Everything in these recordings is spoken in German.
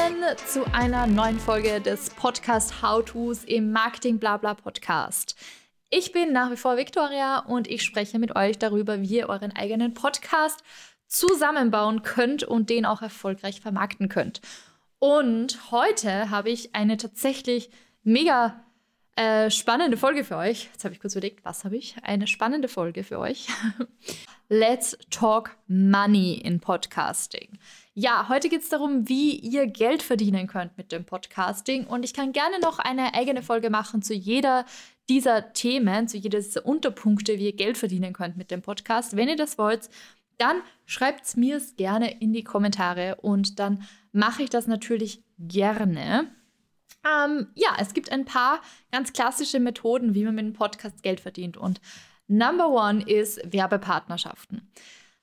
willkommen zu einer neuen Folge des Podcast How To's im Marketing Blabla Podcast. Ich bin nach wie vor Victoria und ich spreche mit euch darüber, wie ihr euren eigenen Podcast zusammenbauen könnt und den auch erfolgreich vermarkten könnt. Und heute habe ich eine tatsächlich mega äh, spannende Folge für euch. Jetzt habe ich kurz überlegt, was habe ich? Eine spannende Folge für euch. Let's talk money in Podcasting. Ja, heute geht es darum, wie ihr Geld verdienen könnt mit dem Podcasting. Und ich kann gerne noch eine eigene Folge machen zu jeder dieser Themen, zu jeder dieser Unterpunkte, wie ihr Geld verdienen könnt mit dem Podcast. Wenn ihr das wollt, dann schreibt es mir gerne in die Kommentare und dann mache ich das natürlich gerne. Ähm, ja, es gibt ein paar ganz klassische Methoden, wie man mit einem Podcast Geld verdient. Und Number one ist Werbepartnerschaften.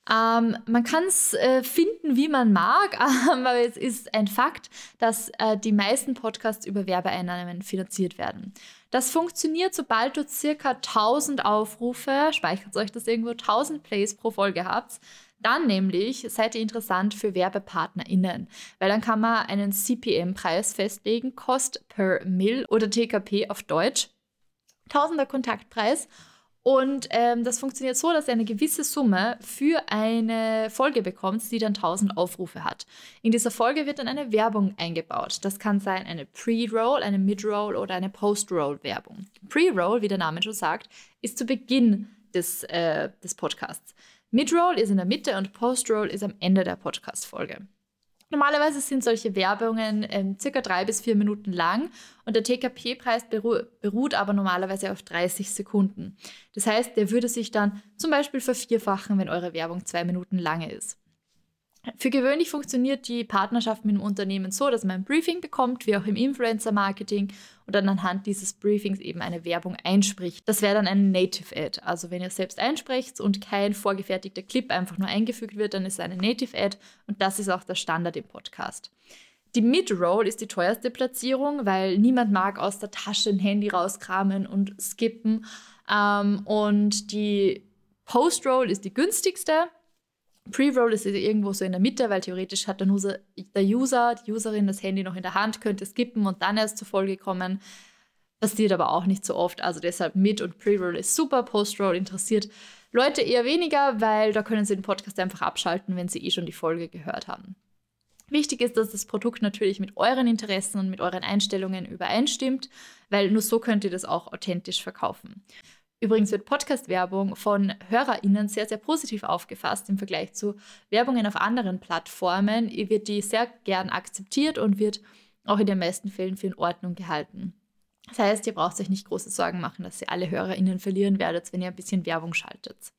Ähm, man kann es äh, finden, wie man mag, aber es ist ein Fakt, dass äh, die meisten Podcasts über Werbeeinnahmen finanziert werden. Das funktioniert, sobald du circa 1000 Aufrufe, speichert euch das irgendwo, 1000 Plays pro Folge habt. Dann nämlich seid ihr interessant für WerbepartnerInnen, weil dann kann man einen CPM-Preis festlegen, Cost per Mill oder TKP auf Deutsch. Tausender Kontaktpreis und ähm, das funktioniert so, dass ihr eine gewisse Summe für eine Folge bekommt, die dann 1000 Aufrufe hat. In dieser Folge wird dann eine Werbung eingebaut. Das kann sein eine Pre-Roll, eine Mid-Roll oder eine Post-Roll-Werbung. Pre-Roll, wie der Name schon sagt, ist zu Beginn des, äh, des Podcasts. Mid-Roll ist in der Mitte und Post-Roll ist am Ende der Podcast-Folge. Normalerweise sind solche Werbungen ähm, circa drei bis vier Minuten lang und der TKP-Preis beru beruht aber normalerweise auf 30 Sekunden. Das heißt, der würde sich dann zum Beispiel vervierfachen, wenn eure Werbung zwei Minuten lange ist. Für gewöhnlich funktioniert die Partnerschaft mit dem Unternehmen so, dass man ein Briefing bekommt, wie auch im Influencer-Marketing, und dann anhand dieses Briefings eben eine Werbung einspricht. Das wäre dann ein Native Ad. Also wenn ihr selbst einsprecht und kein vorgefertigter Clip einfach nur eingefügt wird, dann ist es eine Native Ad und das ist auch der Standard im Podcast. Die Mid-Roll ist die teuerste Platzierung, weil niemand mag aus der Tasche ein Handy rauskramen und skippen. Ähm, und die Post-Roll ist die günstigste Pre-Roll ist irgendwo so in der Mitte, weil theoretisch hat der User, der User, die Userin das Handy noch in der Hand, könnte skippen und dann erst zur Folge kommen. Passiert aber auch nicht so oft. Also deshalb Mid- und Pre-Roll ist super. Post-Roll interessiert Leute eher weniger, weil da können sie den Podcast einfach abschalten, wenn sie eh schon die Folge gehört haben. Wichtig ist, dass das Produkt natürlich mit euren Interessen und mit euren Einstellungen übereinstimmt, weil nur so könnt ihr das auch authentisch verkaufen. Übrigens wird Podcast-Werbung von HörerInnen sehr, sehr positiv aufgefasst im Vergleich zu Werbungen auf anderen Plattformen. Wird die sehr gern akzeptiert und wird auch in den meisten Fällen für in Ordnung gehalten. Das heißt, ihr braucht euch nicht große Sorgen machen, dass ihr alle HörerInnen verlieren werdet, wenn ihr ein bisschen Werbung schaltet.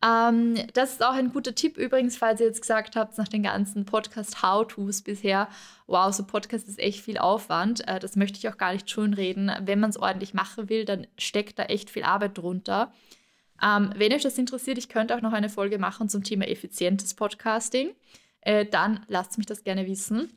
Ähm, das ist auch ein guter Tipp übrigens, falls ihr jetzt gesagt habt, nach den ganzen Podcast-How-Tos bisher, wow, so Podcast ist echt viel Aufwand. Äh, das möchte ich auch gar nicht schönreden. Wenn man es ordentlich machen will, dann steckt da echt viel Arbeit drunter. Ähm, wenn euch das interessiert, ich könnte auch noch eine Folge machen zum Thema effizientes Podcasting. Äh, dann lasst mich das gerne wissen.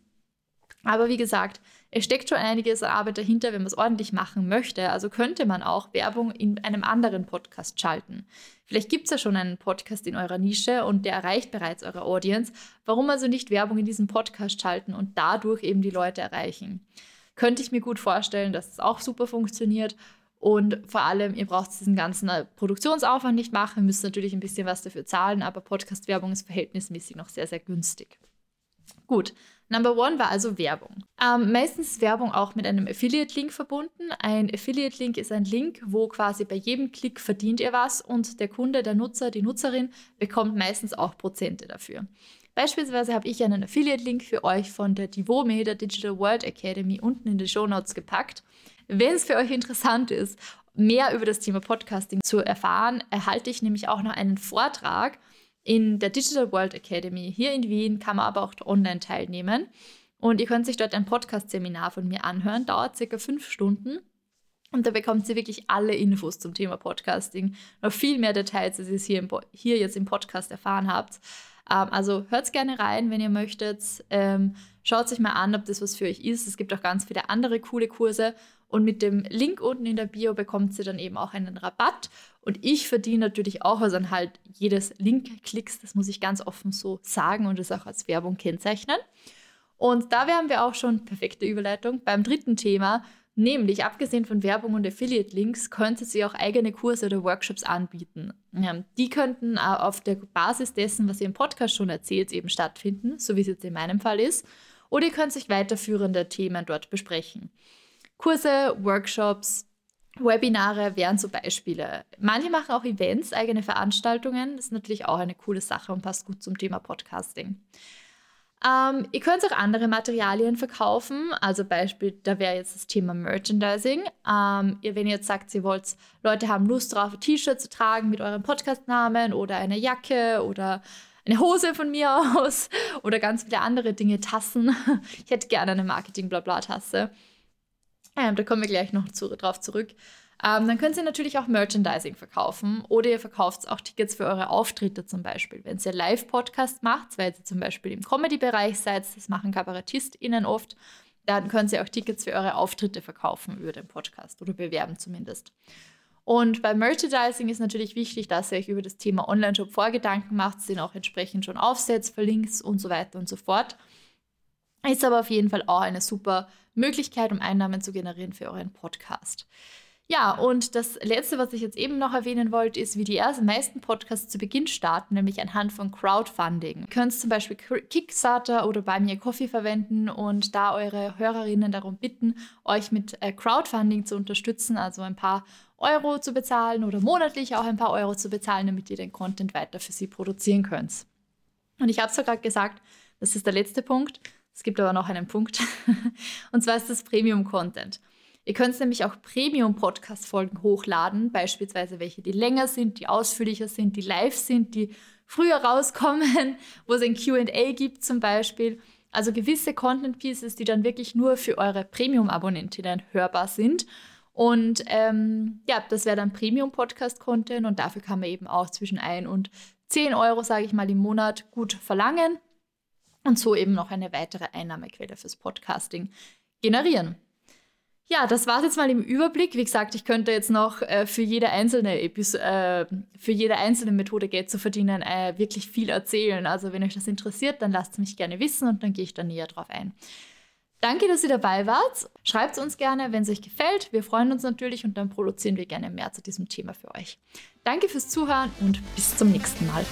Aber wie gesagt, es steckt schon einiges Arbeit dahinter, wenn man es ordentlich machen möchte. Also könnte man auch Werbung in einem anderen Podcast schalten. Vielleicht gibt es ja schon einen Podcast in eurer Nische und der erreicht bereits eure Audience. Warum also nicht Werbung in diesem Podcast schalten und dadurch eben die Leute erreichen? Könnte ich mir gut vorstellen, dass es auch super funktioniert. Und vor allem, ihr braucht diesen ganzen äh, Produktionsaufwand nicht machen, ihr müsst natürlich ein bisschen was dafür zahlen, aber Podcast-Werbung ist verhältnismäßig noch sehr, sehr günstig. Gut, Number One war also Werbung. Ähm, meistens ist Werbung auch mit einem Affiliate-Link verbunden. Ein Affiliate-Link ist ein Link, wo quasi bei jedem Klick verdient ihr was und der Kunde, der Nutzer, die Nutzerin bekommt meistens auch Prozente dafür. Beispielsweise habe ich einen Affiliate-Link für euch von der Divome, der Digital World Academy, unten in die Show Notes gepackt. Wenn es für euch interessant ist, mehr über das Thema Podcasting zu erfahren, erhalte ich nämlich auch noch einen Vortrag in der Digital World Academy hier in Wien kann man aber auch online teilnehmen. Und ihr könnt sich dort ein Podcast-Seminar von mir anhören, dauert circa fünf Stunden. Und da bekommt ihr wirklich alle Infos zum Thema Podcasting. Noch viel mehr Details, als ihr es hier, hier jetzt im Podcast erfahren habt. Ähm, also hört gerne rein, wenn ihr möchtet. Ähm, schaut euch mal an, ob das was für euch ist. Es gibt auch ganz viele andere coole Kurse. Und mit dem Link unten in der Bio bekommt ihr dann eben auch einen Rabatt. Und ich verdiene natürlich auch also halt jedes Link-Klicks, das muss ich ganz offen so sagen und das auch als Werbung kennzeichnen. Und da wären wir auch schon, perfekte Überleitung, beim dritten Thema, nämlich abgesehen von Werbung und Affiliate-Links könnte sie auch eigene Kurse oder Workshops anbieten. Ja, die könnten auf der Basis dessen, was ihr im Podcast schon erzählt, eben stattfinden, so wie es jetzt in meinem Fall ist. Oder ihr könnt sich weiterführende Themen dort besprechen. Kurse, Workshops, Webinare wären so Beispiele. Manche machen auch Events, eigene Veranstaltungen. Das ist natürlich auch eine coole Sache und passt gut zum Thema Podcasting. Ähm, ihr könnt auch andere Materialien verkaufen. Also Beispiel, da wäre jetzt das Thema Merchandising. Ähm, ihr, wenn ihr jetzt sagt, ihr wollt, Leute haben Lust drauf, ein T-Shirt zu tragen mit eurem Podcastnamen oder eine Jacke oder eine Hose von mir aus oder ganz viele andere Dinge, Tassen. Ich hätte gerne eine Marketing-Blabla-Tasse. Ähm, da kommen wir gleich noch zu, drauf zurück. Ähm, dann könnt ihr natürlich auch Merchandising verkaufen oder ihr verkauft auch Tickets für eure Auftritte zum Beispiel. Wenn ihr Live-Podcast macht, weil ihr zum Beispiel im Comedy-Bereich seid, das machen KabarettistInnen oft, dann könnt ihr auch Tickets für eure Auftritte verkaufen über den Podcast oder bewerben zumindest. Und beim Merchandising ist natürlich wichtig, dass ihr euch über das Thema Online-Shop Vorgedanken macht, den auch entsprechend schon aufsetzt, verlinkt und so weiter und so fort. Ist aber auf jeden Fall auch eine super Möglichkeit, um Einnahmen zu generieren für euren Podcast. Ja, und das Letzte, was ich jetzt eben noch erwähnen wollte, ist, wie die ersten meisten Podcasts zu Beginn starten, nämlich anhand von Crowdfunding. Ihr könnt zum Beispiel Kickstarter oder Me a Coffee verwenden und da eure Hörerinnen darum bitten, euch mit äh, Crowdfunding zu unterstützen, also ein paar Euro zu bezahlen oder monatlich auch ein paar Euro zu bezahlen, damit ihr den Content weiter für sie produzieren könnt. Und ich habe es ja gerade gesagt, das ist der letzte Punkt. Es gibt aber noch einen Punkt. und zwar ist das Premium-Content. Ihr könnt nämlich auch Premium-Podcast-Folgen hochladen, beispielsweise welche, die länger sind, die ausführlicher sind, die live sind, die früher rauskommen, wo es ein QA gibt zum Beispiel. Also gewisse Content-Pieces, die dann wirklich nur für eure Premium-Abonnentinnen hörbar sind. Und ähm, ja, das wäre dann Premium-Podcast-Content und dafür kann man eben auch zwischen 1 und 10 Euro, sage ich mal, im Monat gut verlangen und so eben noch eine weitere Einnahmequelle fürs Podcasting generieren. Ja, das war es jetzt mal im Überblick. Wie gesagt, ich könnte jetzt noch äh, für jede einzelne Epis äh, für jede einzelne Methode Geld zu verdienen äh, wirklich viel erzählen. Also wenn euch das interessiert, dann lasst es mich gerne wissen und dann gehe ich da näher drauf ein. Danke, dass ihr dabei wart. Schreibt es uns gerne, wenn es euch gefällt. Wir freuen uns natürlich und dann produzieren wir gerne mehr zu diesem Thema für euch. Danke fürs Zuhören und bis zum nächsten Mal.